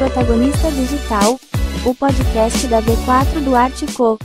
Protagonista Digital, o podcast da V4 do Artico.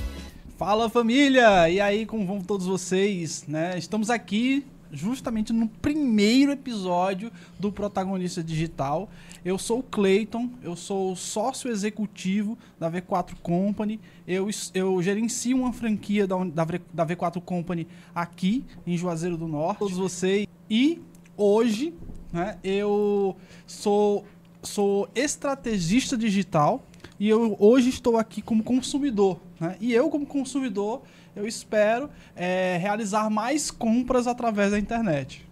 Fala família! E aí, como vão todos vocês? Né? Estamos aqui justamente no primeiro episódio do Protagonista Digital. Eu sou o Clayton, eu sou sócio executivo da V4 Company. Eu, eu gerencio uma franquia da, da, da V4 Company aqui em Juazeiro do Norte. Todos vocês. E hoje né, eu sou, sou estrategista digital e eu hoje estou aqui como consumidor. Né? E eu, como consumidor, eu espero é, realizar mais compras através da internet.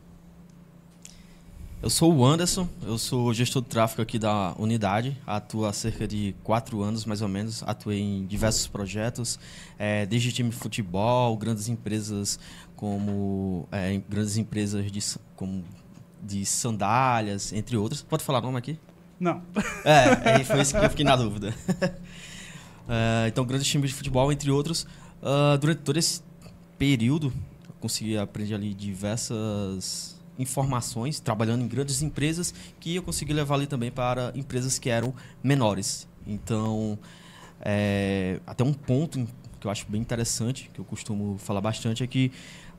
Eu sou o Anderson, eu sou gestor de tráfego aqui da unidade, atuo há cerca de quatro anos mais ou menos, atuei em diversos projetos, é, desde time de futebol, grandes empresas como é, grandes empresas de, como de sandálias, entre outras. Pode falar nome aqui? Não. É, foi isso que eu fiquei na dúvida. é, então, grandes times de futebol, entre outros. Uh, durante todo esse período, eu consegui aprender ali diversas informações, trabalhando em grandes empresas, que eu consegui levar ali também para empresas que eram menores. Então, é, até um ponto que eu acho bem interessante, que eu costumo falar bastante, é que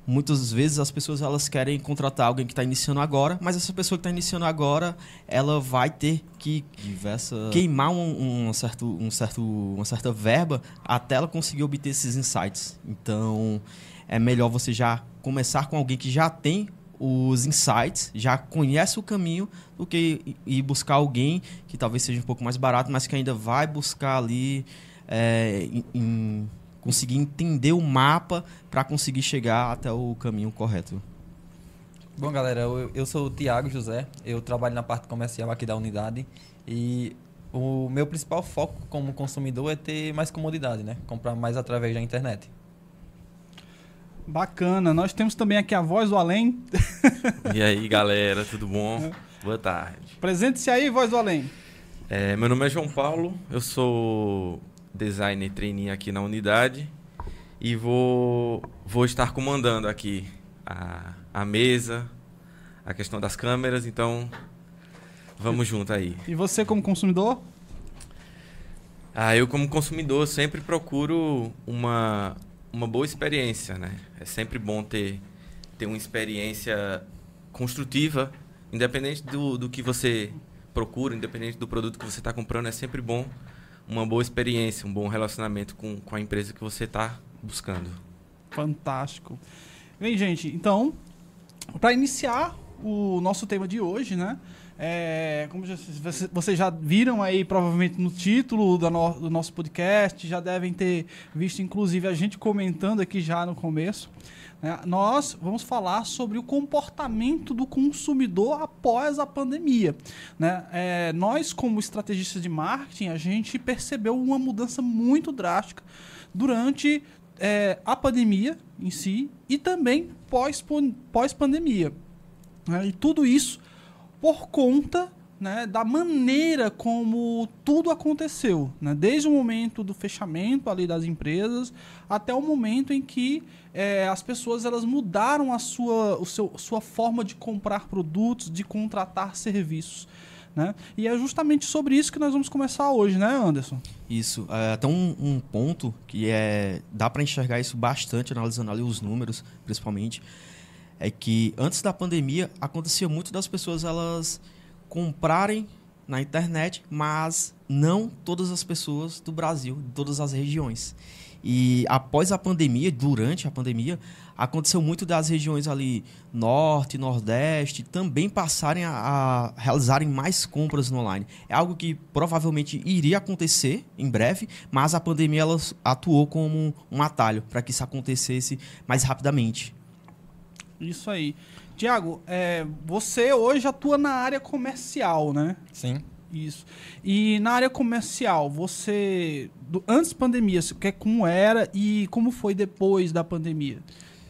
muitas vezes as pessoas elas querem contratar alguém que está iniciando agora, mas essa pessoa que está iniciando agora, ela vai ter que diversa queimar um, um, certo, um certo, uma certa verba até ela conseguir obter esses insights. Então, é melhor você já começar com alguém que já tem os insights, já conhece o caminho, do que ir buscar alguém que talvez seja um pouco mais barato, mas que ainda vai buscar ali é, em, em conseguir entender o mapa para conseguir chegar até o caminho correto. Bom, galera, eu, eu sou o Tiago José, eu trabalho na parte comercial aqui da unidade e o meu principal foco como consumidor é ter mais comodidade, né? Comprar mais através da internet. Bacana. Nós temos também aqui a voz do além. E aí, galera, tudo bom? Boa tarde. Presente-se aí, voz do além. É, meu nome é João Paulo, eu sou designer trainee aqui na unidade e vou, vou estar comandando aqui a, a mesa, a questão das câmeras, então vamos junto aí. E você como consumidor? Ah, eu como consumidor sempre procuro uma, uma boa experiência, né? É sempre bom ter, ter uma experiência construtiva, independente do, do que você procura, independente do produto que você está comprando, é sempre bom uma boa experiência, um bom relacionamento com, com a empresa que você está buscando. Fantástico. Bem, gente, então, para iniciar o nosso tema de hoje, né? É, como já, vocês já viram aí, provavelmente no título do, no, do nosso podcast, já devem ter visto, inclusive, a gente comentando aqui já no começo. Né? Nós vamos falar sobre o comportamento do consumidor após a pandemia. Né? É, nós, como estrategistas de marketing, a gente percebeu uma mudança muito drástica durante é, a pandemia em si e também pós-pandemia. Pós né? E tudo isso por conta né, da maneira como tudo aconteceu, né, desde o momento do fechamento ali das empresas até o momento em que é, as pessoas elas mudaram a sua, o seu, sua forma de comprar produtos, de contratar serviços. Né? E é justamente sobre isso que nós vamos começar hoje, né, Anderson? Isso. É, até um, um ponto que é dá para enxergar isso bastante analisando ali os números, principalmente, é que antes da pandemia acontecia muito das pessoas elas comprarem na internet, mas não todas as pessoas do Brasil, de todas as regiões. E após a pandemia, durante a pandemia, aconteceu muito das regiões ali norte, nordeste também passarem a, a, realizarem mais compras no online. É algo que provavelmente iria acontecer em breve, mas a pandemia ela atuou como um atalho para que isso acontecesse mais rapidamente. Isso aí. Tiago, é, você hoje atua na área comercial, né? Sim. Isso. E na área comercial, você. Do, antes da pandemia, que, como era e como foi depois da pandemia?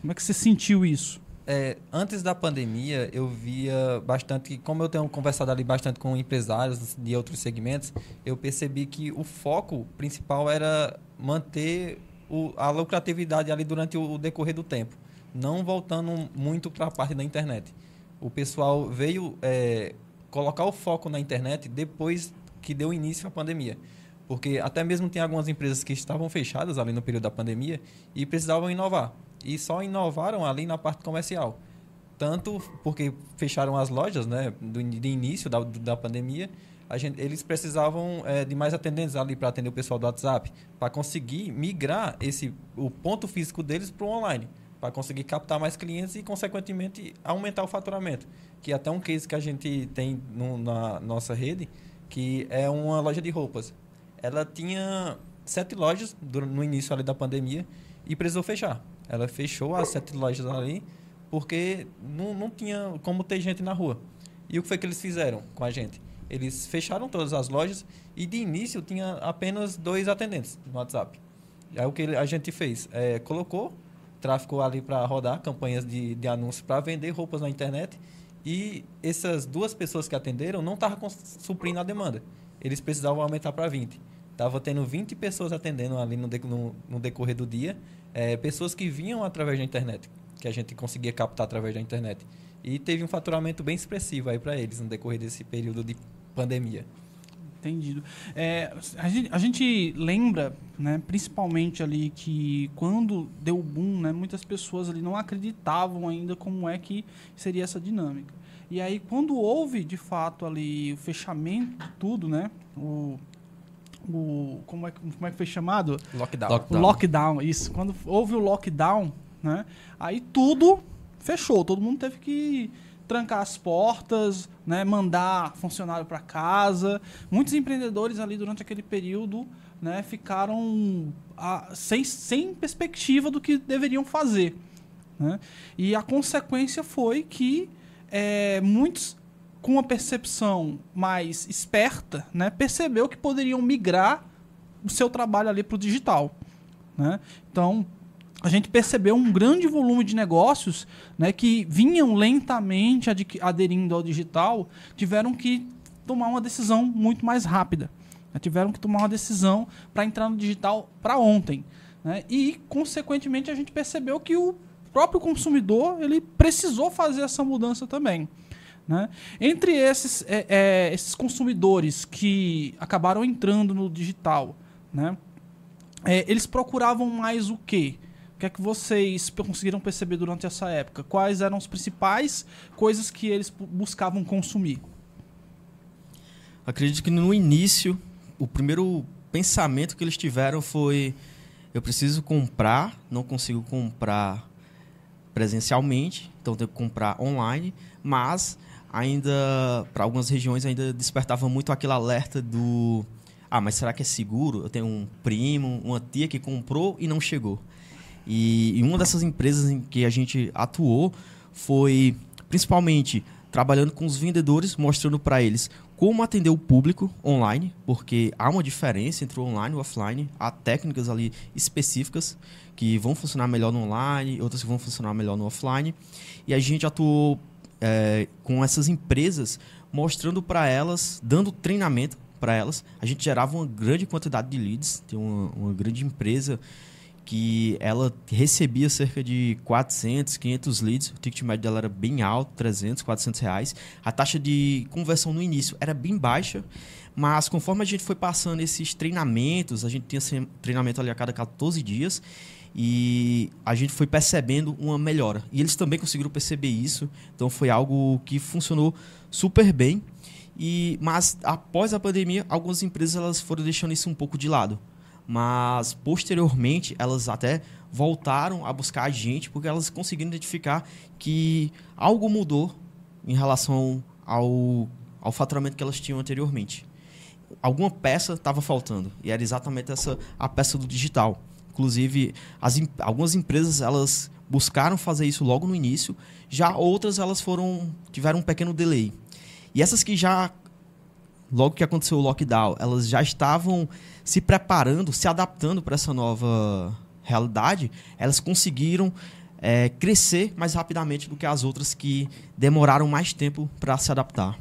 Como é que você sentiu isso? É, antes da pandemia, eu via bastante, como eu tenho conversado ali bastante com empresários de outros segmentos, eu percebi que o foco principal era manter o, a lucratividade ali durante o, o decorrer do tempo não voltando muito para a parte da internet. O pessoal veio é, colocar o foco na internet depois que deu início à pandemia. Porque até mesmo tem algumas empresas que estavam fechadas ali no período da pandemia e precisavam inovar. E só inovaram ali na parte comercial. Tanto porque fecharam as lojas né, do, de início da, da pandemia, gente, eles precisavam é, de mais atendentes ali para atender o pessoal do WhatsApp, para conseguir migrar esse, o ponto físico deles para o online, para conseguir captar mais clientes e, consequentemente, aumentar o faturamento. Que é até um case que a gente tem no, na nossa rede, que é uma loja de roupas ela tinha sete lojas no início ali da pandemia e precisou fechar. Ela fechou as sete lojas ali porque não, não tinha como ter gente na rua. E o que foi que eles fizeram com a gente? Eles fecharam todas as lojas e de início tinha apenas dois atendentes no WhatsApp. Aí o que a gente fez? É, colocou tráfego ali para rodar, campanhas de, de anúncios para vender roupas na internet e essas duas pessoas que atenderam não estavam suprindo a demanda. Eles precisavam aumentar para 20. Tava tendo 20 pessoas atendendo ali no, no, no decorrer do dia, é, pessoas que vinham através da internet, que a gente conseguia captar através da internet. E teve um faturamento bem expressivo aí para eles no decorrer desse período de pandemia. Entendido. É, a, gente, a, gente, lembra, né, principalmente ali, que quando deu o boom, né, muitas pessoas ali não acreditavam ainda como é que seria essa dinâmica. E aí, quando houve, de fato, ali o fechamento de tudo, né, o, o como é, como é que foi chamado? Lockdown. lockdown. Lockdown, isso. Quando houve o lockdown, né? Aí tudo fechou, todo mundo teve que trancar as portas, né, mandar funcionário para casa. Muitos empreendedores ali durante aquele período, né, ficaram a, sem, sem perspectiva do que deveriam fazer. Né? E a consequência foi que é, muitos com uma percepção mais esperta, né, percebeu que poderiam migrar o seu trabalho ali para o digital. Né? Então, a gente percebeu um grande volume de negócios né, que vinham lentamente aderindo ao digital, tiveram que tomar uma decisão muito mais rápida. Né? Tiveram que tomar uma decisão para entrar no digital para ontem. Né? E, consequentemente, a gente percebeu que o próprio consumidor ele precisou fazer essa mudança também. Né? Entre esses, é, é, esses consumidores que acabaram entrando no digital, né? É, eles procuravam mais o quê? O que é que vocês conseguiram perceber durante essa época? Quais eram as principais coisas que eles buscavam consumir? Acredito que no início, o primeiro pensamento que eles tiveram foi: eu preciso comprar, não consigo comprar presencialmente, então tenho que comprar online, mas ainda, para algumas regiões, ainda despertava muito aquele alerta do. Ah, mas será que é seguro? Eu tenho um primo, uma tia que comprou e não chegou. E, e uma dessas empresas em que a gente atuou foi principalmente trabalhando com os vendedores, mostrando para eles como atender o público online, porque há uma diferença entre o online e o offline, há técnicas ali específicas que vão funcionar melhor no online, outras que vão funcionar melhor no offline. E a gente atuou é, com essas empresas, mostrando para elas, dando treinamento para elas. A gente gerava uma grande quantidade de leads. Tem uma, uma grande empresa que ela recebia cerca de 400, 500 leads. O ticket médio dela era bem alto, 300, 400 reais. A taxa de conversão no início era bem baixa, mas conforme a gente foi passando esses treinamentos, a gente tinha treinamento ali a cada 14 dias, e a gente foi percebendo uma melhora. E eles também conseguiram perceber isso, então foi algo que funcionou super bem. E mas após a pandemia, algumas empresas elas foram deixando isso um pouco de lado. Mas posteriormente, elas até voltaram a buscar a gente porque elas conseguiram identificar que algo mudou em relação ao, ao faturamento que elas tinham anteriormente. Alguma peça estava faltando e era exatamente essa a peça do digital. Inclusive, as, algumas empresas elas buscaram fazer isso logo no início, já outras elas foram tiveram um pequeno delay. E essas que já logo que aconteceu o lockdown, elas já estavam se preparando, se adaptando para essa nova realidade, elas conseguiram é, crescer mais rapidamente do que as outras que demoraram mais tempo para se adaptar.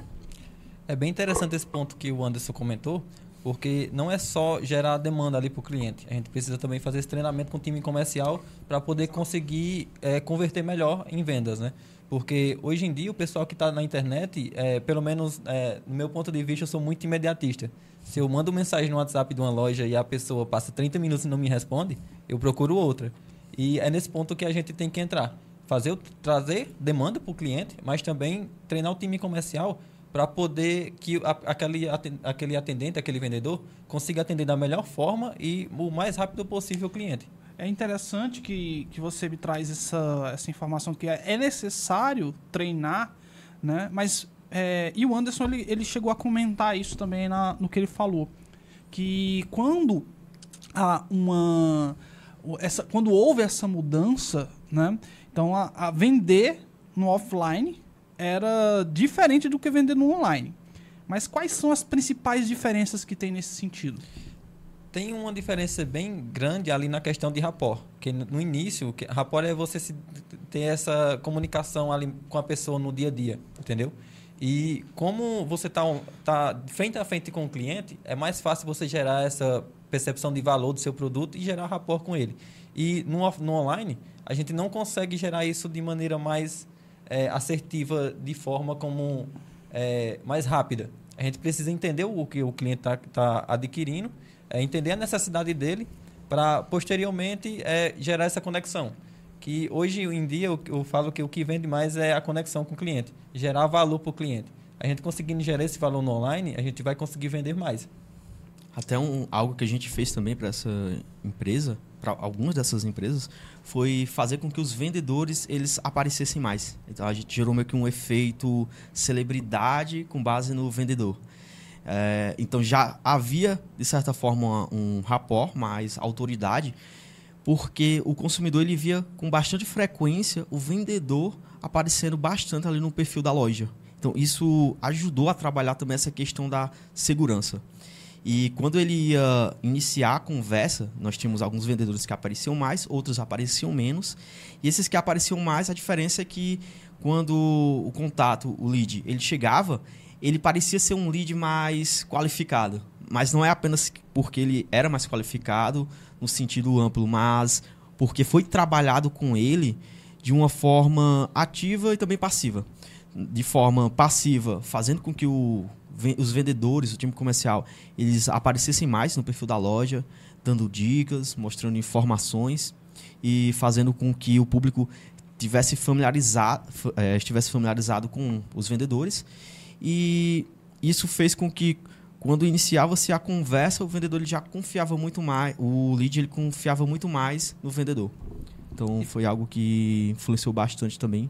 É bem interessante esse ponto que o Anderson comentou, Porque não é só gerar demanda ali para o cliente. A gente precisa também fazer esse treinamento com o time comercial para poder conseguir é, converter melhor em vendas, né? Porque hoje em dia o pessoal que está na internet, é, pelo menos é, no meu ponto de vista, eu sou muito imediatista. Se eu mando mensagem no WhatsApp de uma loja e a pessoa passa 30 minutos e não me responde, eu procuro outra. E é nesse ponto que a gente tem que entrar. Fazer, trazer demanda para o cliente, mas também treinar o time comercial para poder que a, aquele, aquele atendente, aquele vendedor, consiga atender da melhor forma e o mais rápido possível o cliente. É interessante que, que você me traz essa, essa informação que é, é necessário treinar, né? Mas é, e o Anderson ele, ele chegou a comentar isso também na, no que ele falou, que quando há uma essa, quando houve essa mudança, né? Então a, a vender no offline era diferente do que vender no online. Mas quais são as principais diferenças que tem nesse sentido? Tem uma diferença bem grande ali na questão de rapport. Que no início, rapport é você se, ter essa comunicação ali com a pessoa no dia a dia, entendeu? E como você está tá frente a frente com o cliente, é mais fácil você gerar essa percepção de valor do seu produto e gerar rapport com ele. E no, no online, a gente não consegue gerar isso de maneira mais é, assertiva de forma como é, mais rápida. A gente precisa entender o que o cliente está tá adquirindo, é, entender a necessidade dele para posteriormente é, gerar essa conexão. Que hoje em dia eu, eu, falo que o que vende mais é a conexão com o cliente, gerar valor para o cliente. A gente conseguindo gerar esse valor no online, a gente vai conseguir vender mais. Até um, algo que a gente fez também para essa empresa, para algumas dessas empresas, foi fazer com que os vendedores eles aparecessem mais. Então a gente gerou meio que um efeito celebridade com base no vendedor. É, então já havia, de certa forma, um rapport, mais autoridade, porque o consumidor ele via com bastante frequência o vendedor aparecendo bastante ali no perfil da loja. Então isso ajudou a trabalhar também essa questão da segurança. E quando ele ia iniciar a conversa, nós tínhamos alguns vendedores que apareciam mais, outros apareciam menos. E esses que apareciam mais, a diferença é que quando o contato, o lead, ele chegava, ele parecia ser um lead mais qualificado. Mas não é apenas porque ele era mais qualificado no sentido amplo, mas porque foi trabalhado com ele de uma forma ativa e também passiva. De forma passiva, fazendo com que o os vendedores, o time comercial, eles aparecessem mais no perfil da loja, dando dicas, mostrando informações e fazendo com que o público tivesse familiarizado, é, estivesse familiarizado com os vendedores. E isso fez com que quando iniciava-se a conversa, o vendedor ele já confiava muito mais, o lead ele confiava muito mais no vendedor. Então foi algo que influenciou bastante também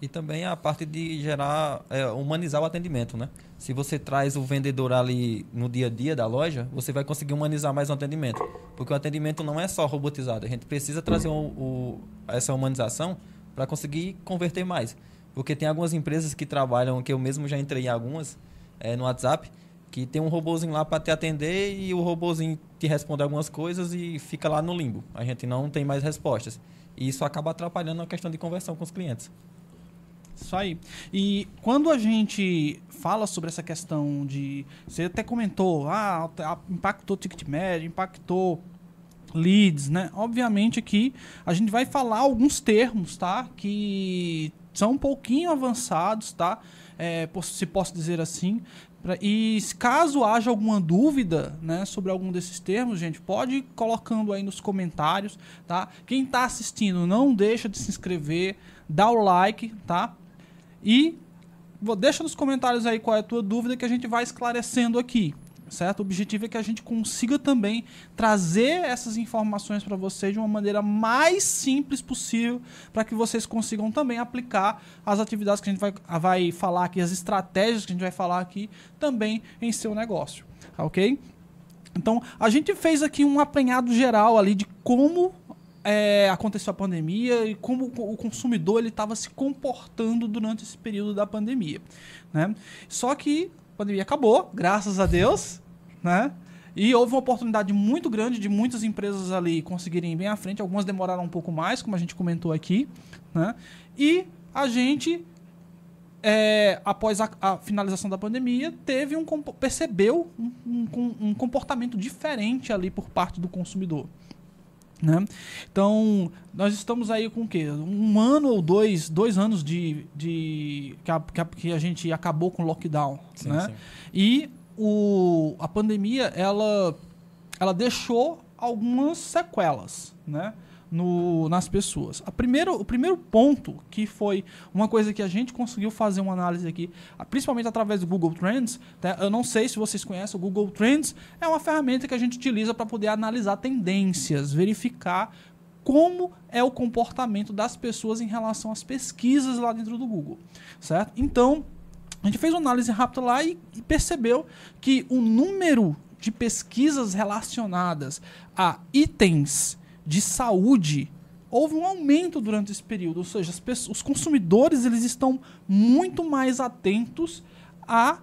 e também a parte de gerar, é, humanizar o atendimento, né? Se você traz o vendedor ali no dia a dia da loja, você vai conseguir humanizar mais o atendimento. Porque o atendimento não é só robotizado. A gente precisa trazer o, o, essa humanização para conseguir converter mais. Porque tem algumas empresas que trabalham, que eu mesmo já entrei em algumas, é, no WhatsApp, que tem um robozinho lá para te atender e o robozinho te responde algumas coisas e fica lá no limbo. A gente não tem mais respostas. E isso acaba atrapalhando a questão de conversão com os clientes. Isso aí. E quando a gente fala sobre essa questão de. Você até comentou, ah, impactou ticket médio, impactou leads, né? Obviamente que a gente vai falar alguns termos, tá? Que são um pouquinho avançados, tá? É, se posso dizer assim. E caso haja alguma dúvida né, sobre algum desses termos, gente, pode ir colocando aí nos comentários, tá? Quem está assistindo, não deixa de se inscrever, dá o like, tá? E deixa nos comentários aí qual é a tua dúvida que a gente vai esclarecendo aqui. Certo? O objetivo é que a gente consiga também trazer essas informações para vocês de uma maneira mais simples possível, para que vocês consigam também aplicar as atividades que a gente vai, vai falar aqui, as estratégias que a gente vai falar aqui, também em seu negócio. Ok? Então, a gente fez aqui um apanhado geral ali de como é, aconteceu a pandemia e como o consumidor ele estava se comportando durante esse período da pandemia, né? Só que pandemia acabou, graças a Deus, né? E houve uma oportunidade muito grande de muitas empresas ali conseguirem ir bem à frente. Algumas demoraram um pouco mais, como a gente comentou aqui, né? E a gente é, após a, a finalização da pandemia, teve um percebeu um, um- um comportamento diferente ali por parte do consumidor. Né? Então, nós estamos aí com o quê? Um ano ou dois, dois anos de, de que, a, que a- que a gente acabou com o lockdown. Sim, né? sim. E o, a pandemia, ela, ela deixou algumas sequelas, né? No, nas pessoas. A primeiro, o primeiro ponto, que foi uma coisa que a gente conseguiu fazer uma análise aqui, principalmente através do Google Trends, tá? eu não sei se vocês conhecem o Google Trends, é uma ferramenta que a gente utiliza para poder analisar tendências, verificar como é o comportamento das pessoas em relação às pesquisas lá dentro do Google, certo? Então, a gente fez uma análise rápida lá e, e percebeu que o número de pesquisas relacionadas a itens de saúde houve um aumento durante esse período, ou seja, as pessoas- os consumidores eles estão muito mais atentos a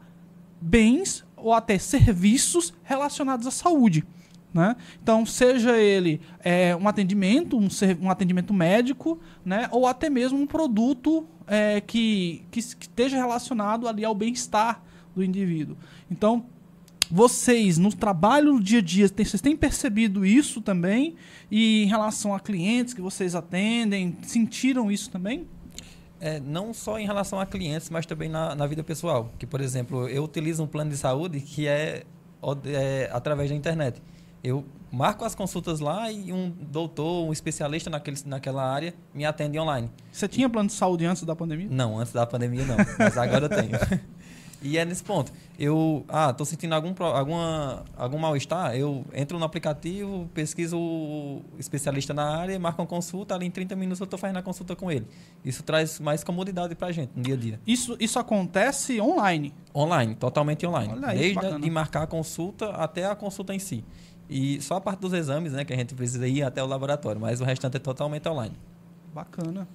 bens ou até serviços relacionados à saúde. Né? Então, seja ele é, um atendimento, um, um atendimento médico, né? ou até mesmo um produto é, que, que, que esteja relacionado ali ao bem-estar do indivíduo. Então, vocês, no trabalho no dia a dia, tem- vocês têm percebido isso também? E em relação a clientes que vocês atendem, sentiram isso também? É, não só em relação a clientes, mas também na, na vida pessoal. Que, por exemplo, eu utilizo um plano de saúde que é, é através da internet. Eu marco as consultas lá e um doutor, um especialista naquele, naquela área me atende online. Você tinha plano de saúde antes da pandemia? Não, antes da pandemia não, mas agora eu tenho. E é nesse ponto. Eu, ah, tô sentindo algum, alguma, algum mal-estar, eu entro no aplicativo, pesquiso o especialista na área, marco uma consulta, ali em 30 minutos eu tô fazendo a consulta com ele. Isso traz mais comodidade pra gente no dia a dia. Isso, isso acontece online. Online, totalmente online. Aí, Desde de marcar a consulta até a consulta em si. E só a parte dos exames, né, que a gente precisa ir até o laboratório, mas o restante é totalmente online. Bacana.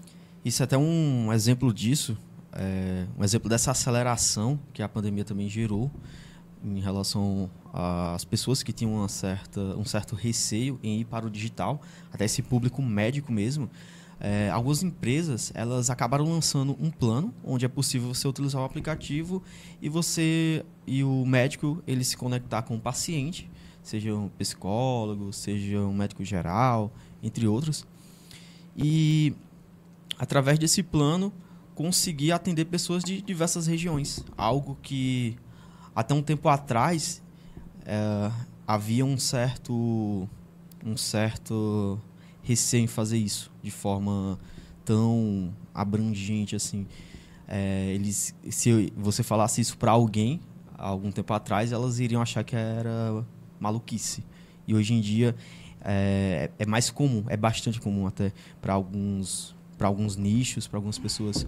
Isso é até um exemplo disso, é, um exemplo dessa aceleração que a pandemia também gerou em relação às pessoas que tinham uma certa, um certo receio em ir para o digital, até esse público médico mesmo. É, algumas empresas elas acabaram lançando um plano onde é possível você utilizar o aplicativo e você e o médico ele se conectar com o paciente, seja um psicólogo, seja um médico geral, entre outros. E através desse plano, conseguir atender pessoas de diversas regiões. Algo que até um tempo atrás eh, havia um certo, um certo receio em fazer isso de forma tão abrangente assim. Eh, eles, se você falasse isso para alguém há algum tempo atrás, elas iriam achar que era maluquice. E hoje em dia é, é mais comum, é bastante comum até para alguns para alguns nichos, para algumas pessoas,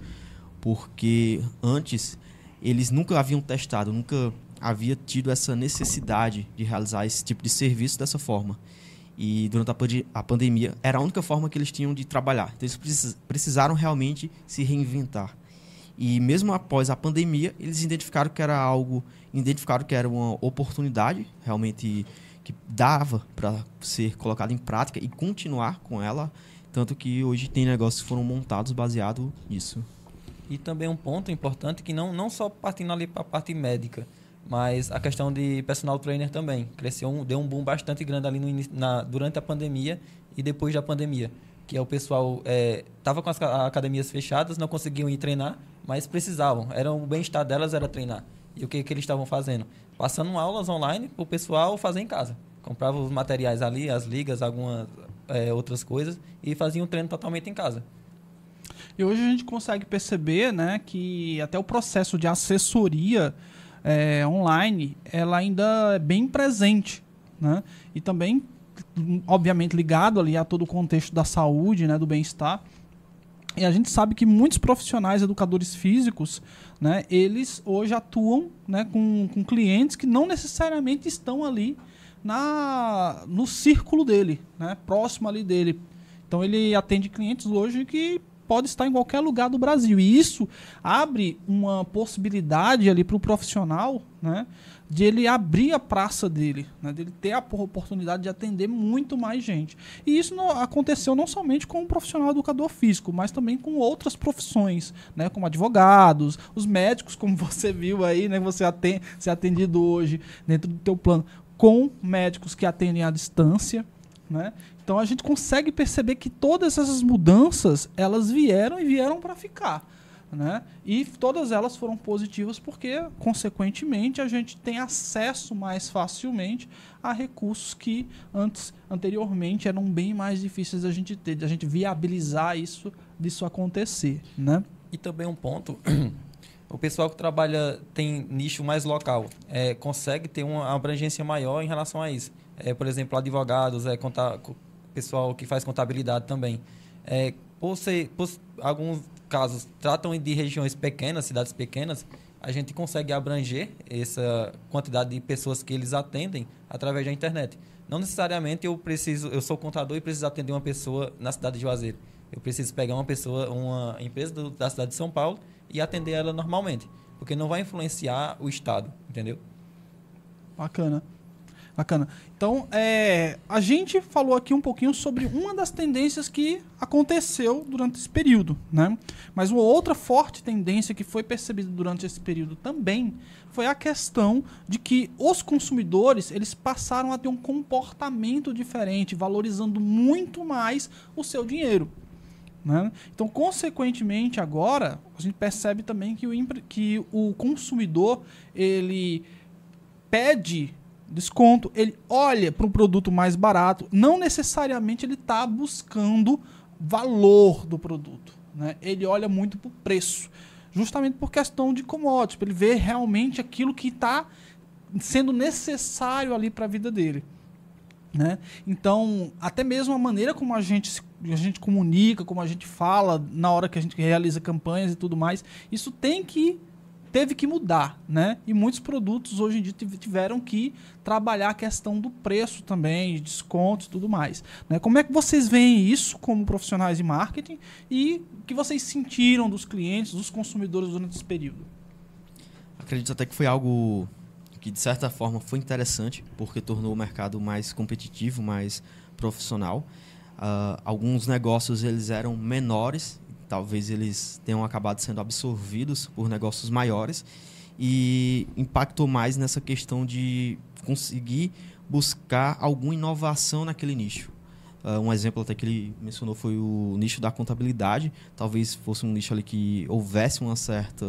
porque antes eles nunca haviam testado, nunca havia tido essa necessidade de realizar esse tipo de serviço dessa forma. E durante a, a pandemia era a única forma que eles tinham de trabalhar. Então eles precis- precisaram realmente se reinventar. E mesmo após a pandemia, eles identificaram que era algo, identificaram que era uma oportunidade realmente que dava para ser colocada em prática e continuar com ela, tanto que hoje tem negócios que foram montados baseado nisso. E também um ponto importante que não, não só partindo ali para a parte médica, mas a questão de personal trainer também. Cresceu, deu um boom bastante grande ali no na, durante a pandemia e depois da pandemia. Que é o pessoal estava com as ca- academias fechadas, não conseguiam ir treinar, mas precisavam. Era o bem-estar delas era treinar. E o que, que eles estavam fazendo? Passando aulas online para o pessoal fazer em casa. Comprava os materiais ali, as ligas, algumas eh, outras coisas, e faziam um treino totalmente em casa. E hoje a gente consegue perceber né, que até o processo de assessoria é, online ela ainda é bem presente. Né? E também, obviamente, ligado ali a todo o contexto da saúde, né, do bem-estar. E a gente sabe que muitos profissionais educadores físicos, né, eles hoje atuam né, com, com clientes que não necessariamente estão ali na, no círculo dele, né, próximo ali dele. Então ele atende clientes hoje que pode estar em qualquer lugar do Brasil. E isso abre uma possibilidade ali para o profissional, né? de ele abrir a praça dele, né, dele ter a oportunidade de atender muito mais gente. E isso aconteceu não somente com o profissional educador físico, mas também com outras profissões, né, como advogados, os médicos, como você viu aí, né, você atende, ser atendido hoje dentro do teu plano, com médicos que atendem à distância, né? Então a gente consegue perceber que todas essas mudanças elas vieram e vieram para ficar. Né? E todas elas foram positivas porque, consequentemente, a gente tem acesso mais facilmente a recursos que antes, anteriormente, eram bem mais difíceis da gente ter, da gente viabilizar isso, disso acontecer, né? E também um ponto, o pessoal que trabalha tem nicho mais local, é, consegue ter uma abrangência maior em relação a isso. É, por exemplo, advogados, é, conta, pessoal que faz contabilidade também. É, por ser, por alguns casos tratam de regiões pequenas, cidades pequenas, a gente consegue abranger essa quantidade de pessoas que eles atendem através da internet. Não necessariamente eu preciso, eu sou contador e preciso atender uma pessoa na cidade de Juazeiro. Eu preciso pegar uma pessoa, uma empresa do, da cidade de São Paulo e atender ela normalmente, porque não vai influenciar o estado, entendeu? Bacana. Bacana. Então, é, a gente falou aqui um pouquinho sobre uma das tendências que aconteceu durante esse período, né? Mas uma outra forte tendência que foi percebida durante esse período também foi a questão de que os consumidores eles passaram a ter um comportamento diferente, valorizando muito mais o seu dinheiro. Né? Então, consequentemente, agora a gente percebe também que o, que o consumidor ele pede desconto, ele olha para um produto mais barato, não necessariamente ele está buscando valor do produto. Né? Ele olha muito para o preço, justamente por questão de commodity, para ele ver realmente aquilo que está sendo necessário ali para a vida dele. Né? Então, até mesmo a maneira como a gente, a gente comunica, como a gente fala na hora que a gente realiza campanhas e tudo mais, isso tem que teve que mudar, né? E muitos produtos hoje em dia tiveram que trabalhar a questão do preço também, descontos e tudo mais. Né? Como é que vocês veem isso como profissionais de marketing e o que vocês sentiram dos clientes, dos consumidores durante esse período? Acredito até que foi algo que de certa forma foi interessante porque tornou o mercado mais competitivo, mais profissional. Uh, alguns negócios eles eram menores talvez eles tenham acabado sendo absorvidos por negócios maiores e impactou mais nessa questão de conseguir buscar alguma inovação naquele nicho. Uh, um exemplo até que ele mencionou foi o nicho da contabilidade. Talvez fosse um nicho ali que houvesse uma certa,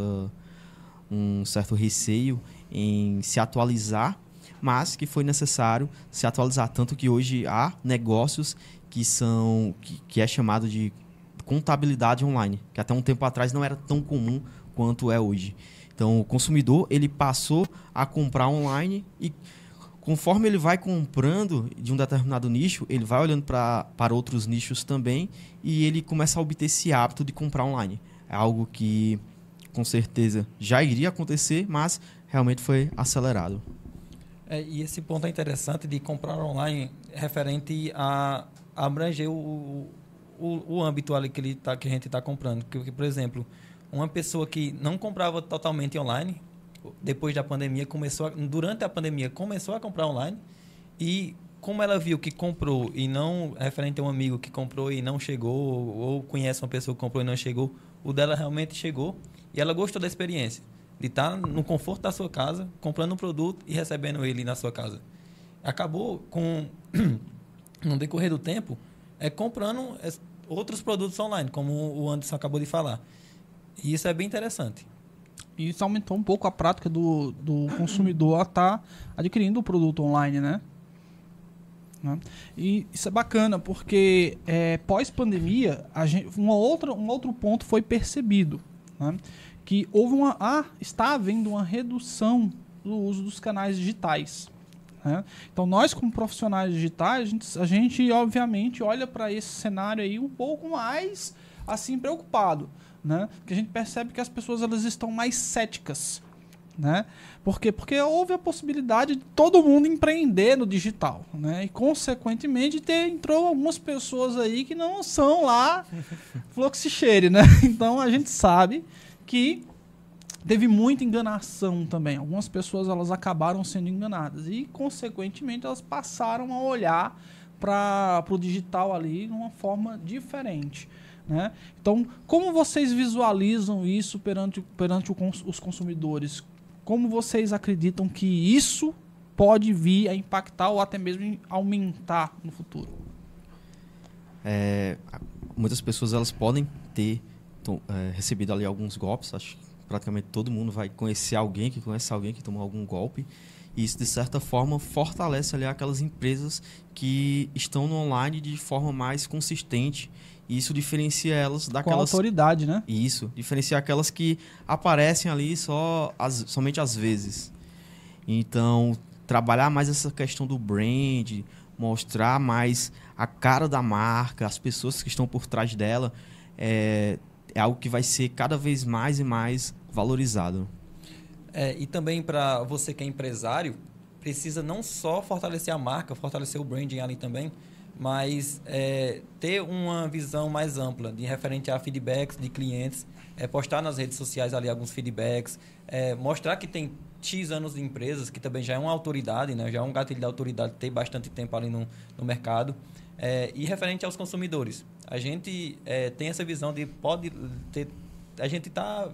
um certo receio em se atualizar, mas que foi necessário se atualizar. Tanto que hoje há negócios que são que, que é chamado de contabilidade online, que até um tempo atrás não era tão comum quanto é hoje. Então, o consumidor ele passou a comprar online e conforme ele vai comprando de um determinado nicho, ele vai olhando pra, para outros nichos também e ele começa a obter esse hábito de comprar online. É algo que com certeza já iria acontecer, mas realmente foi acelerado. É, e esse ponto é interessante de comprar online referente a abranger o, o, o âmbito ali que, ele tá, que a gente está comprando. Porque, por exemplo, uma pessoa que não comprava totalmente online, depois da pandemia, começou a, durante a pandemia, começou a comprar online e como ela viu que comprou e não referente a um amigo que comprou e não chegou ou conhece uma pessoa que comprou e não chegou, o dela realmente chegou e ela gostou da experiência de estar tá no conforto da sua casa, comprando um produto e recebendo ele na sua casa. Acabou com no decorrer do tempo é comprando outros produtos online, como o Anderson acabou de falar. E isso é bem interessante. E isso aumentou um pouco a prática do, do consumidor a estar tá adquirindo o produto online, né? né? E isso é bacana, porque é, pós-pandemia, uma outra, um outro ponto foi percebido. Né? Que houve uma. Ah, está havendo uma redução do uso dos canais digitais. Né? Então, nós, como profissionais digitais, a gente, a gente obviamente olha para esse cenário aí um pouco mais assim preocupado, né? Porque a gente percebe que as pessoas elas estão mais céticas Né? Por quê? Porque houve a possibilidade de todo mundo empreender no digital. Né? E, consequentemente, ter, entrou algumas pessoas aí que não são lá fluxicheire. Né? Então, a gente sabe que teve muita enganação também. Algumas pessoas elas acabaram sendo enganadas e, consequentemente, elas passaram a olhar para o digital ali de uma forma diferente. Né? Então, como vocês visualizam isso perante, perante cons os consumidores? Como vocês acreditam que isso pode vir a impactar ou até mesmo aumentar no futuro? É, muitas pessoas elas podem ter é, recebido ali alguns golpes. Acho que praticamente todo mundo vai conhecer alguém que conhece alguém que tomou algum golpe. E isso, de certa forma, fortalece ali aquelas empresas que estão no online de forma mais consistente. E isso diferencia elas daquelas. Com autoridade, né? Isso. Diferencia aquelas que aparecem ali só as, somente às vezes. Então, trabalhar mais essa questão do brand, mostrar mais a cara da marca, as pessoas que estão por trás dela, é, é algo que vai ser cada vez mais e mais valorizado. É, e também para você que é empresário, precisa não só fortalecer a marca, fortalecer o branding ali também, mas é, ter uma visão mais ampla de referente a feedbacks de clientes, é, postar nas redes sociais ali alguns feedbacks, é, mostrar que tem X anos de empresas, que também já é uma autoridade, né? já é um gatilho de autoridade, ter bastante tempo ali no, no mercado. É, e referente aos consumidores, a gente é, tem essa visão de pode ter. A gente está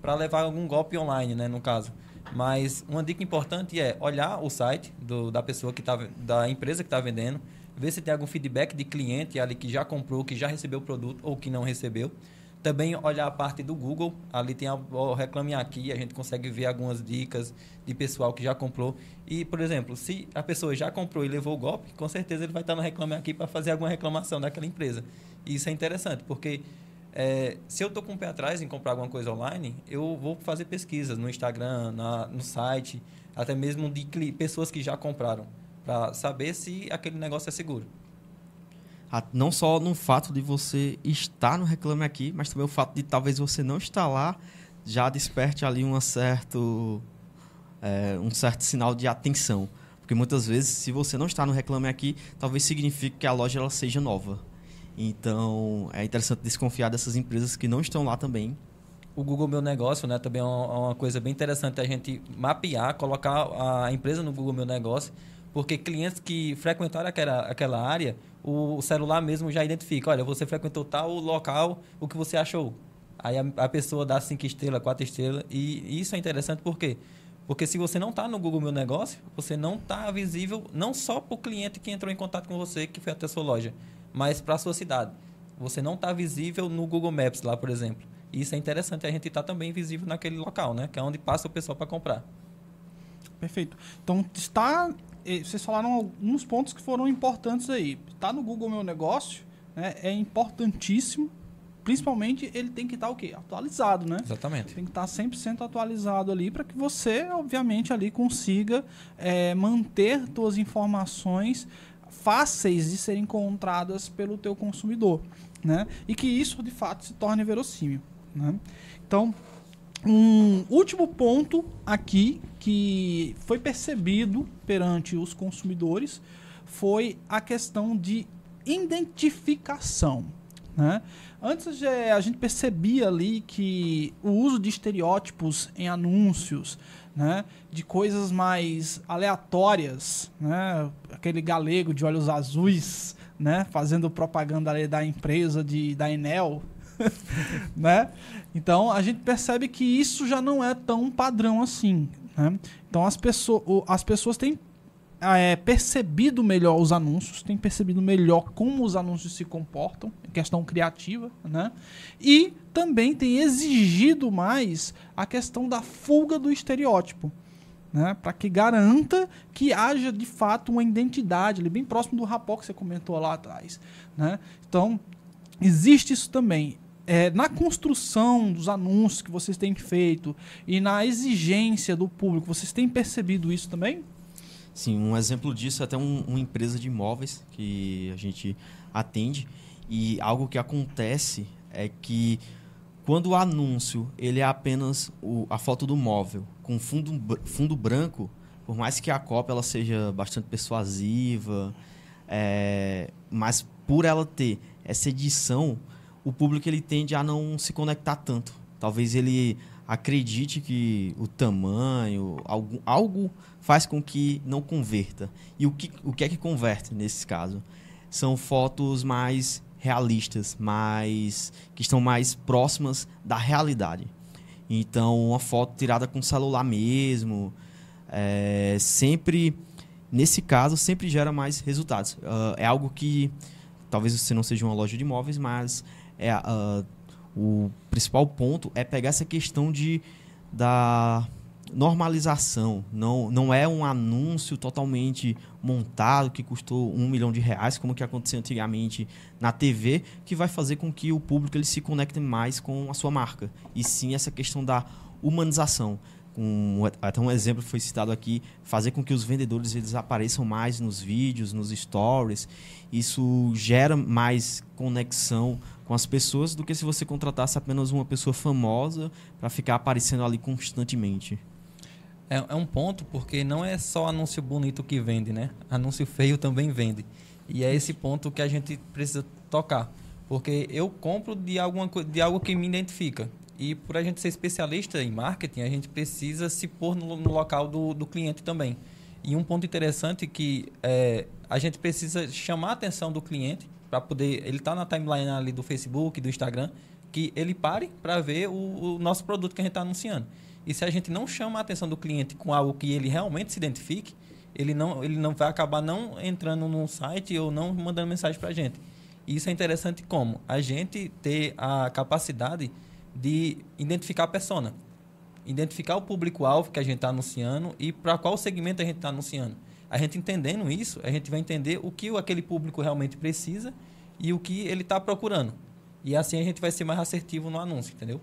para levar algum golpe online, né, no caso. Mas uma dica importante é olhar o site do, da pessoa que tá, da empresa que está vendendo, ver se tem algum feedback de cliente ali que já comprou, que já recebeu o produto ou que não recebeu. Também olhar a parte do Google, ali tem o Reclame Aqui, a gente consegue ver algumas dicas de pessoal que já comprou. E, por exemplo, se a pessoa já comprou e levou o golpe, com certeza ele vai estar no Reclame Aqui para fazer alguma reclamação daquela empresa. E isso é interessante, porque é, se eu estou com o pé atrás em comprar alguma coisa online, eu vou fazer pesquisas no Instagram, na, no site, até mesmo de pessoas que já compraram, para saber se aquele negócio é seguro. Não só no fato de você estar no Reclame Aqui, mas também o fato de talvez você não estar lá já desperte ali um certo, é, um certo sinal de atenção. Porque muitas vezes, se você não está no Reclame Aqui, talvez signifique que a loja ela seja nova. Então, é interessante desconfiar dessas empresas que não estão lá também. O Google Meu Negócio, né, também é uma coisa bem interessante a gente mapear, colocar a empresa no Google Meu Negócio, porque clientes que frequentaram aquela, aquela área, o celular mesmo já identifica, olha, você frequentou tal local, o que você achou? Aí a, a pessoa dá cinco estrelas, quatro estrelas, e isso é interessante por quê? Porque se você não está no Google Meu Negócio, você não está visível não só para o cliente que entrou em contato com você, que foi até a sua loja, mas para a sua cidade. Você não está visível no Google Maps lá, por exemplo. Isso é interessante, a gente está também visível naquele local, né? Que é onde passa o pessoal para comprar. Perfeito. Então, está... Vocês falaram alguns pontos que foram importantes aí. Está no Google Meu Negócio, né? é importantíssimo. Principalmente, ele tem que estar tá, o quê? Atualizado, né? Exatamente. Tem que estar tá 100% atualizado ali para que você, obviamente, ali consiga é, manter suas informações fáceis de serem encontradas pelo teu consumidor, né? E que isso de fato se torne verossímil, né? Então, um último ponto aqui que foi percebido perante os consumidores foi a questão de identificação, né? Antes a gente percebia ali que o uso de estereótipos em anúncios, né, de coisas mais aleatórias, né, aquele galego de olhos azuis, né, fazendo propaganda da empresa de da Enel, né? Então a gente percebe que isso já não é tão padrão assim, né? Então as pessoas as pessoas têm é, percebido melhor os anúncios, têm percebido melhor como os anúncios se comportam, questão criativa, né? E também tem exigido mais a questão da fuga do estereótipo. Né, para que garanta que haja de fato uma identidade ali, bem próximo do rapó que você comentou lá atrás. Né? Então, existe isso também. É, na construção dos anúncios que vocês têm feito e na exigência do público, vocês têm percebido isso também? Sim, um exemplo disso é até um, uma empresa de imóveis que a gente atende e algo que acontece é que quando o anúncio ele é apenas o, a foto do móvel com fundo, fundo branco, por mais que a cópia ela seja bastante persuasiva, é, mas por ela ter essa edição, o público ele tende a não se conectar tanto. Talvez ele acredite que o tamanho, algo, algo faz com que não converta. E o que, o que é que converte nesse caso? São fotos mais realistas, mais que estão mais próximas da realidade. Então, uma foto tirada com celular mesmo, é, sempre, nesse caso, sempre gera mais resultados. Ah, é algo que talvez você não seja uma loja de imóveis, mas é ah, o principal ponto é pegar essa questão de da normalização. Não, não é um anúncio totalmente montado que custou um milhão de reais, como que acontecia antigamente na TV, que vai fazer com que o público ele se conecte mais com a sua marca. E sim essa questão da humanização. Um, até um exemplo foi citado aqui, fazer com que os vendedores eles apareçam mais nos vídeos, nos stories. Isso gera mais conexão com as pessoas do que se você contratasse apenas uma pessoa famosa para ficar aparecendo ali constantemente. É, é um ponto porque não é só anúncio bonito que vende, né? Anúncio feio também vende. E é esse ponto que a gente precisa tocar. Porque eu compro de, alguma, de algo que me identifica. E por a gente ser especialista em marketing, a gente precisa se pôr no, no local do, do cliente também. E um ponto interessante que é, a gente precisa chamar a atenção do cliente para poder. Ele está na timeline ali do Facebook, do Instagram, que ele pare para ver o, o nosso produto que a gente está anunciando. E se a gente não chama a atenção do cliente com algo que ele realmente se identifique, ele não, ele não vai acabar não entrando no site ou não mandando mensagem para a gente. E isso é interessante como a gente ter a capacidade de identificar a persona, identificar o público-alvo que a gente está anunciando e para qual segmento a gente está anunciando. A gente entendendo isso, a gente vai entender o que aquele público realmente precisa e o que ele está procurando. E assim a gente vai ser mais assertivo no anúncio, entendeu?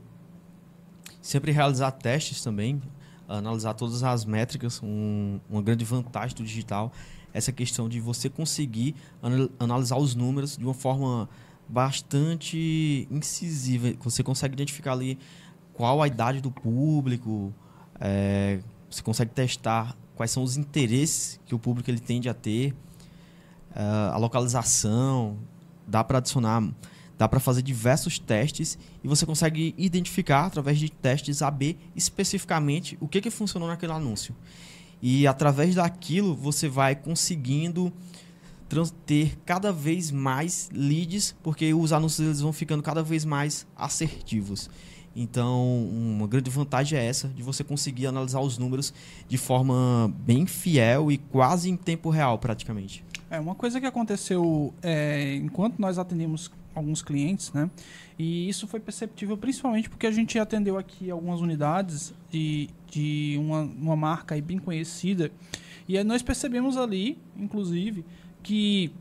Sempre realizar testes também, analisar todas as métricas. Um, uma grande vantagem do digital essa questão de você conseguir anal- analisar os números de uma forma bastante incisiva. Você consegue identificar ali qual a idade do público, é, você consegue testar quais são os interesses que o público ele tende a ter, é, a localização, dá para adicionar Dá para fazer diversos testes e você consegue identificar através de testes AB especificamente o que, que funcionou naquele anúncio. E através daquilo você vai conseguindo ter cada vez mais leads, porque os anúncios eles vão ficando cada vez mais assertivos. Então, uma grande vantagem é essa, de você conseguir analisar os números de forma bem fiel e quase em tempo real, praticamente. É, uma coisa que aconteceu é, enquanto nós atendemos alguns clientes, né? E isso foi perceptível principalmente porque a gente atendeu aqui algumas unidades de, de uma, uma marca bem conhecida. E nós percebemos ali, inclusive, que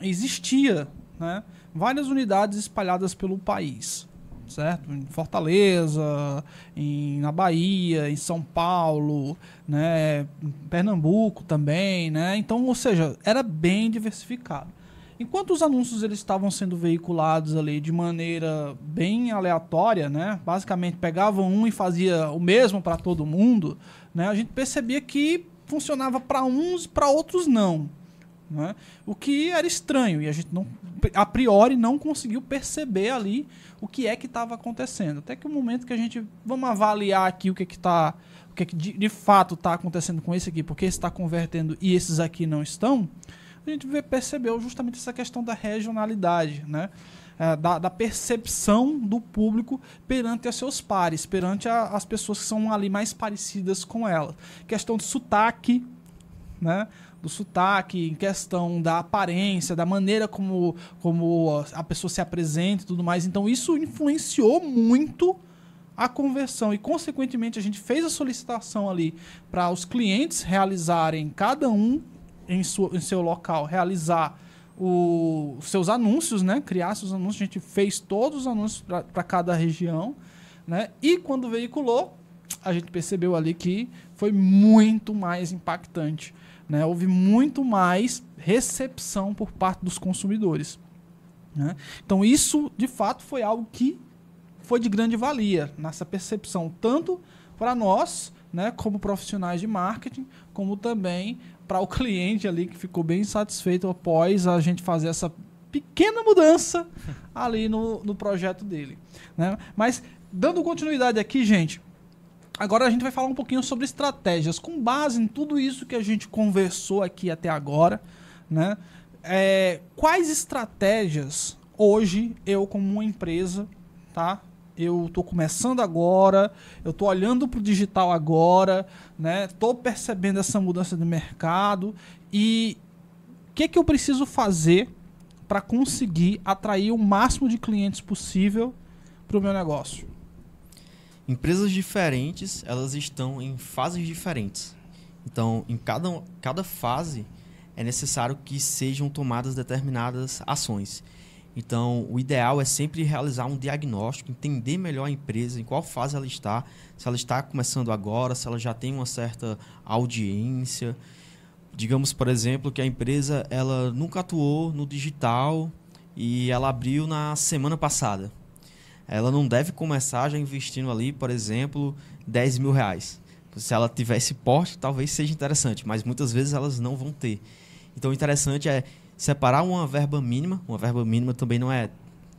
existia né, várias unidades espalhadas pelo país. Certo? Em Fortaleza, em, na Bahia, em São Paulo, né, em Pernambuco também, né? Então, ou seja, era bem diversificado. Enquanto os anúncios eles estavam sendo veiculados ali de maneira bem aleatória, né? Basicamente pegavam um e fazia o mesmo para todo mundo, né? A gente percebia que funcionava para uns, para outros não, né? O que era estranho e a gente não a priori não conseguiu perceber ali o que é que estava acontecendo. Até que o momento que a gente vamos avaliar aqui o que é que está o que é que de, de fato está acontecendo com esse aqui, porque esse está convertendo e esses aqui não estão a gente percebeu justamente essa questão da regionalidade, né? É, da, da, percepção do público perante os seus pares, perante a, as pessoas que são ali mais parecidas com ela. Questão de sotaque, né? Do sotaque, em questão da aparência, da maneira como, como a pessoa se apresenta e tudo mais. Então, isso influenciou muito a conversão e, consequentemente, a gente fez a solicitação ali para os clientes realizarem cada um em, sua, em seu local realizar os seus anúncios, né? Criar seus anúncios. A gente fez todos os anúncios para cada região, né? E quando veiculou, a gente percebeu ali que foi muito mais impactante, né? Houve muito mais recepção por parte dos consumidores, né? Então isso, de fato, foi algo que foi de grande valia nessa percepção, tanto para nós, né, como profissionais de marketing, como também para o cliente ali que ficou bem satisfeito após a gente fazer essa pequena mudança ali no, no projeto dele. Né? Mas, dando continuidade aqui, gente, agora a gente vai falar um pouquinho sobre estratégias. Com base em tudo isso que a gente conversou aqui até agora, né? É, quais estratégias hoje eu, como uma empresa, tá? Eu estou começando agora, eu estou olhando para o digital agora, né? Estou percebendo essa mudança de mercado e o que, que eu preciso fazer para conseguir atrair o máximo de clientes possível para o meu negócio? Empresas diferentes, elas estão em fases diferentes. Então, em cada, cada fase, é necessário que sejam tomadas determinadas ações. Então, o ideal é sempre realizar um diagnóstico, entender melhor a empresa, em qual fase ela está, se ela está começando agora, se ela já tem uma certa audiência. Digamos, por exemplo, que a empresa ela nunca atuou no digital e ela abriu na semana passada. Ela não deve começar já investindo ali, por exemplo, 10 mil reais. Se ela tivesse porte, talvez seja interessante, mas muitas vezes elas não vão ter. Então, o interessante é separar uma verba mínima. Uma verba mínima também não é,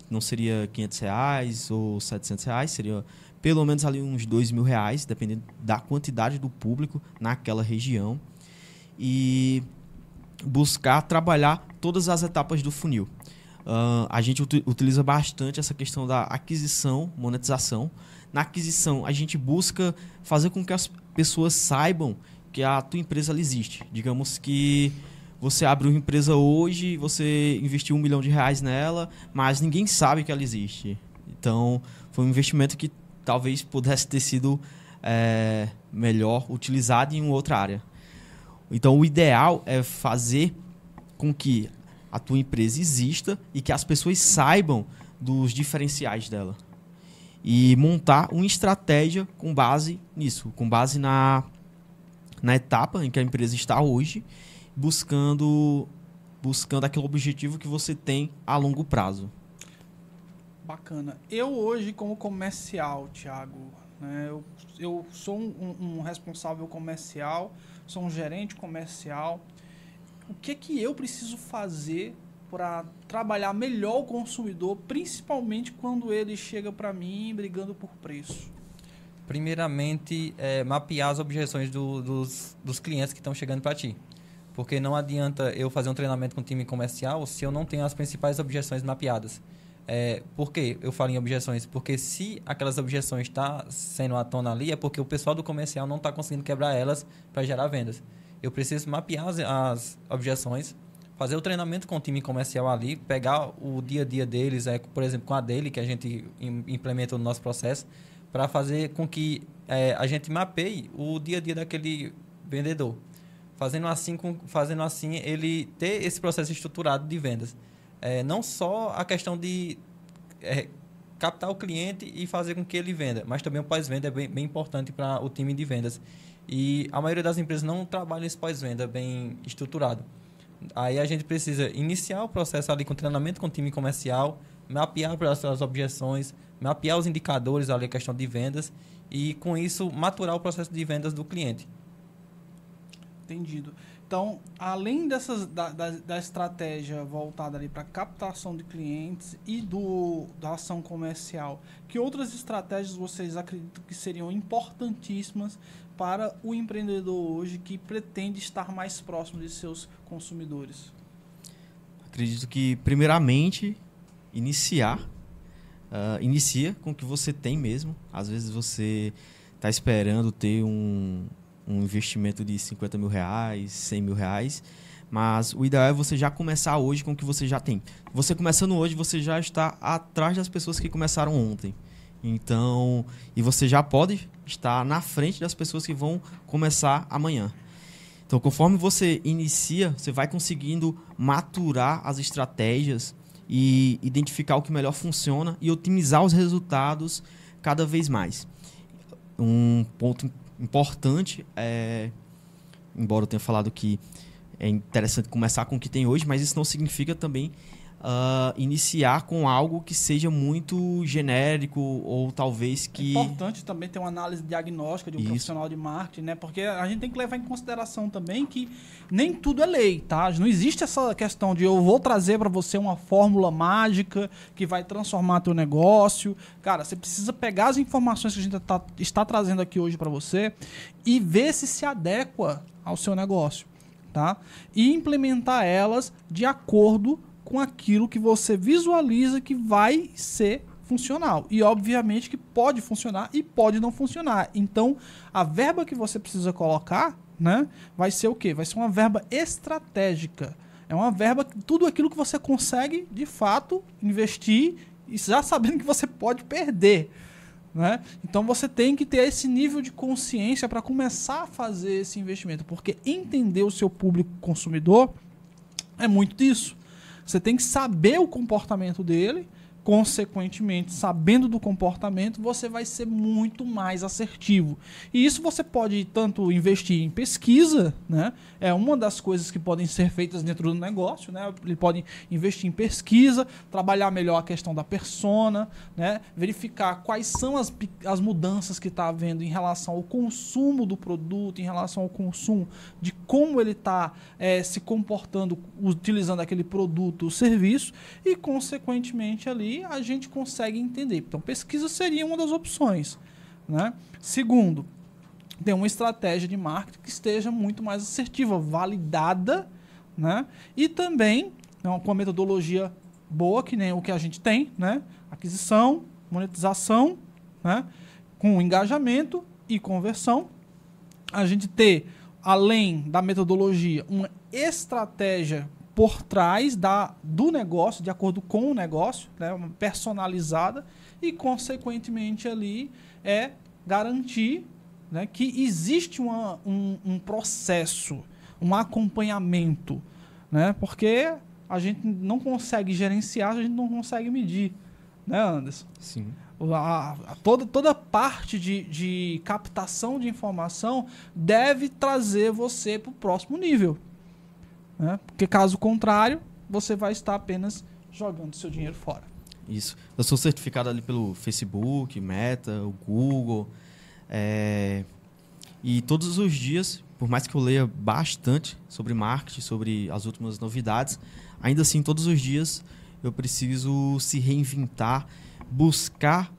não seria 500 reais ou 700 reais, seria pelo menos ali uns 2 mil reais, dependendo da quantidade do público naquela região. E buscar trabalhar todas as etapas do funil. Uh, a gente ut utiliza bastante essa questão da aquisição, monetização. Na aquisição, a gente busca fazer com que as pessoas saibam que a tua empresa existe. Digamos que você abre uma empresa hoje, você investiu um milhão de reais nela, mas ninguém sabe que ela existe. Então, foi um investimento que talvez pudesse ter sido é, melhor utilizado em outra área. Então, o ideal é fazer com que a tua empresa exista e que as pessoas saibam dos diferenciais dela. E montar uma estratégia com base nisso, com base na, na etapa em que a empresa está hoje, buscando buscando aquele objetivo que você tem a longo prazo. Bacana. Eu hoje, como comercial, Thiago, né, eu, eu sou um, um responsável comercial, sou um gerente comercial o que que eu preciso fazer para trabalhar melhor o consumidor, principalmente quando ele chega para mim brigando por preço? Primeiramente, é, mapear as objeções do, dos, dos clientes que estão chegando para ti. Porque não adianta eu fazer um treinamento com o time comercial se eu não tenho as principais objeções mapeadas. É, por que eu falo em objeções? Porque se aquelas objeções estão tá sendo à tona ali, é porque o pessoal do comercial não está conseguindo quebrar elas para gerar vendas eu preciso mapear as, as, objeções, fazer o treinamento com o time comercial ali, pegar o dia a dia deles, é, por exemplo, com a dele, que a gente implementa no nosso processo, para fazer com que é, a gente mapeie o dia a dia daquele vendedor. Fazendo assim, com, fazendo assim ele ter esse processo estruturado de vendas. É, não só a questão de é, captar o cliente e fazer com que ele venda, mas também o pós-venda é bem, bem importante para o time de vendas. E a maioria das empresas não trabalha esse pós-venda bem estruturado. Aí a gente precisa iniciar o processo ali com treinamento com o time comercial, mapear as objeções, mapear os indicadores ali, a questão de vendas, e com isso maturar o processo de vendas do cliente. Entendido. Então, além dessas, da, da, da estratégia voltada ali para captação de clientes e do, da ação comercial, que outras estratégias vocês acreditam que seriam importantíssimas para o empreendedor hoje que pretende estar mais próximo de seus consumidores? Acredito que, primeiramente, iniciar. Uh, inicia com o que você tem mesmo. Às vezes você está esperando ter um, um investimento de 50 mil reais, 100 mil reais. Mas o ideal é você já começar hoje com o que você já tem. Você começando hoje, você já está atrás das pessoas que começaram ontem. Então, e você já pode estar na frente das pessoas que vão começar amanhã. Então, conforme você inicia, você vai conseguindo maturar as estratégias e identificar o que melhor funciona e otimizar os resultados cada vez mais. Um ponto importante é, embora eu tenha falado que é interessante começar com o que tem hoje, mas isso não significa também ah, iniciar com algo que seja muito genérico ou talvez É que importante também ter uma análise diagnóstica de um Isso. profissional de marketing, né? Porque a gente tem que levar em consideração também que nem tudo é lei, tá? Não existe essa questão de eu vou trazer para você uma fórmula mágica que vai transformar teu negócio. Cara, você precisa pegar as informações que a gente tá- está trazendo aqui hoje para você e ver se se adequa ao seu negócio, tá? E implementar elas de acordo com aquilo que você visualiza que vai ser funcional. E obviamente que pode funcionar e pode não funcionar. Então, a verba que você precisa colocar, né, vai ser o quê? Vai ser uma verba estratégica. É uma verba tudo aquilo que você consegue, de fato, investir e já sabendo que você pode perder. Né? Então você tem que ter esse nível de consciência para começar a fazer esse investimento, porque entender o seu público consumidor é muito disso. Você tem que saber o comportamento dele, consequentemente, sabendo do comportamento, você vai ser muito mais assertivo. E isso você pode tanto investir em pesquisa, né? É uma das coisas que podem ser feitas dentro do negócio, né? Ele pode investir em pesquisa, trabalhar melhor a questão da persona, né? Verificar quais são as, as mudanças que está havendo em relação ao consumo do produto, em relação ao consumo de como ele está se comportando utilizando aquele produto ou serviço e, consequentemente, ali a gente consegue entender. Então, pesquisa seria uma das opções. Né? Segundo, ter uma estratégia de marketing que esteja muito mais assertiva, validada, né? E também né, com a metodologia boa, que nem o que a gente tem, né? Aquisição, monetização, né? Com engajamento e conversão. A gente ter, além da metodologia, uma estratégia por trás da, do negócio, de acordo com o negócio, né? personalizada, e, consequentemente, ali é garantir né, que existe uma, um, um processo, um acompanhamento, né, porque a gente não consegue gerenciar, a gente não consegue medir, né, Anderson? sim. A- a- toda, toda parte de, de captação de informação deve trazer você para o próximo nível. Né? Porque caso contrário, você vai estar apenas jogando seu dinheiro fora. Isso. Eu sou certificado ali pelo Facebook, Meta, o Google. é, E todos os dias, por mais que eu leia bastante sobre marketing, sobre as últimas novidades, ainda assim, todos os dias eu preciso se reinventar, buscar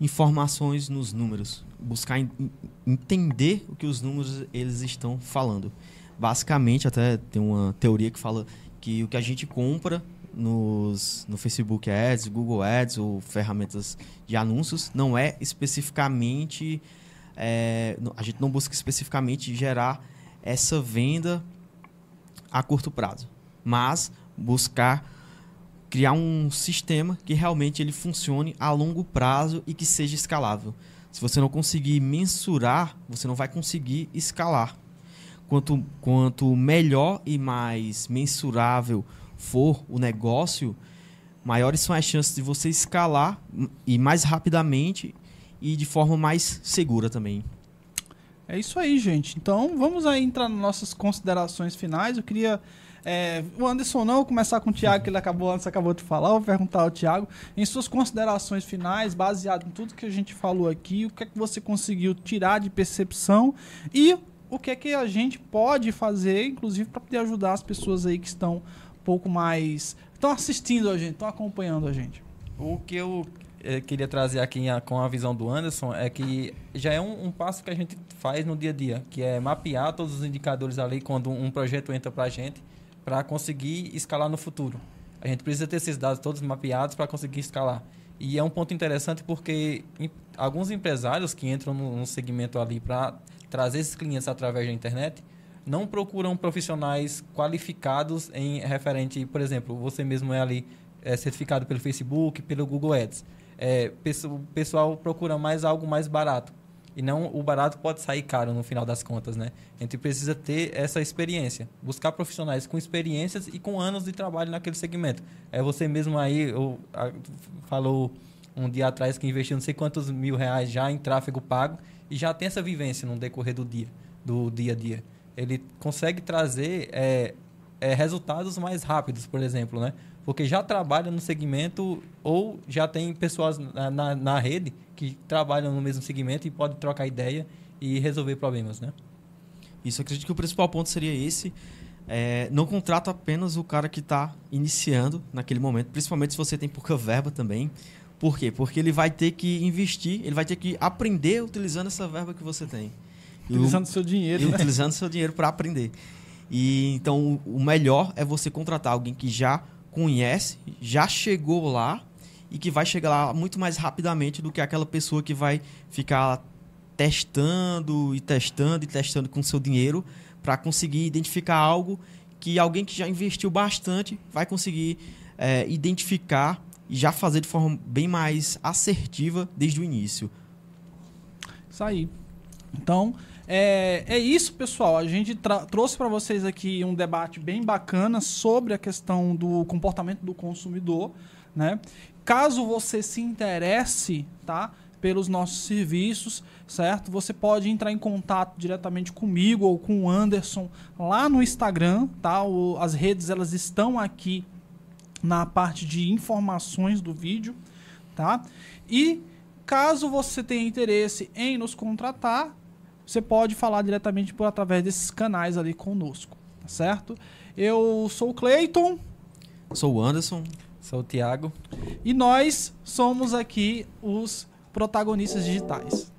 informações nos números, buscar en- en- entender o que os números eles estão falando. Basicamente, até tem uma teoria que fala que o que a gente compra nos, no Facebook Ads, Google Ads ou ferramentas de anúncios não é especificamente. é, a gente não busca especificamente gerar essa venda a curto prazo, mas buscar criar um sistema que realmente ele funcione a longo prazo e que seja escalável. Se você não conseguir mensurar, você não vai conseguir escalar. Quanto, quanto melhor e mais mensurável for o negócio, maiores são as chances de você escalar e mais rapidamente e de forma mais segura também. É isso aí, gente. Então, vamos aí entrar nas nossas considerações finais. Eu queria. é, o Anderson não, começar com o Thiago, que ele acabou antes, acabou de falar. Vou perguntar ao Thiago, em suas considerações finais, baseado em tudo que a gente falou aqui, o que é que você conseguiu tirar de percepção e o que é que a gente pode fazer, inclusive, para poder ajudar as pessoas aí que estão um pouco mais. estão assistindo a gente, estão acompanhando a gente. O que eu eh, queria trazer aqui com a visão do Anderson é que já é um, um passo que a gente faz no dia a dia, que é mapear todos os indicadores ali quando um projeto entra para a gente, para conseguir escalar no futuro. A gente precisa ter esses dados todos mapeados para conseguir escalar. E é um ponto interessante porque em- alguns empresários que entram no, no segmento ali para trazer esses clientes através da internet não procuram profissionais qualificados em referente, por exemplo, você mesmo é ali é, certificado pelo Facebook, pelo Google Ads. É, o pessoal procura mais algo mais barato. E não o barato pode sair caro no final das contas, né? A gente precisa ter essa experiência. Buscar profissionais com experiências e com anos de trabalho naquele segmento. É você mesmo aí, eu, a- falou um dia atrás que investiu não sei quantos mil reais já em tráfego pago e já tem essa vivência no decorrer do dia, do dia a dia. Ele consegue trazer é, é, resultados mais rápidos, por exemplo, né? porque já trabalha no segmento ou já tem pessoas na, na, na rede que trabalham no mesmo segmento e podem trocar ideia e resolver problemas, né? Isso, acredito que o principal ponto seria esse. É, não contrata apenas o cara que está iniciando naquele momento, principalmente se você tem pouca verba também. Por quê? Porque ele vai ter que investir, ele vai ter que aprender utilizando essa verba que você tem. E o- Utilizando seu dinheiro. e né? utilizando seu dinheiro para aprender. E então o melhor é você contratar alguém que já conhece, já chegou lá e que vai chegar lá muito mais rapidamente do que aquela pessoa que vai ficar testando e testando e testando com seu dinheiro para conseguir identificar algo que alguém que já investiu bastante vai conseguir é, identificar e já fazer de forma bem mais assertiva desde o início. Isso aí. Então, é, é isso, pessoal. A gente trouxe para vocês aqui um debate bem bacana sobre a questão do comportamento do consumidor, né? Caso você se interesse, tá? Pelos nossos serviços, certo? Você pode entrar em contato diretamente comigo ou com o Anderson lá no Instagram, tá? O- as redes elas estão aqui na parte de informações do vídeo, tá? E caso você tenha interesse em nos contratar, você pode falar diretamente por através desses canais ali conosco, tá certo? Eu sou o Cleiton Sou o Anderson, Sou o Thiago. e nós somos aqui os protagonistas digitais.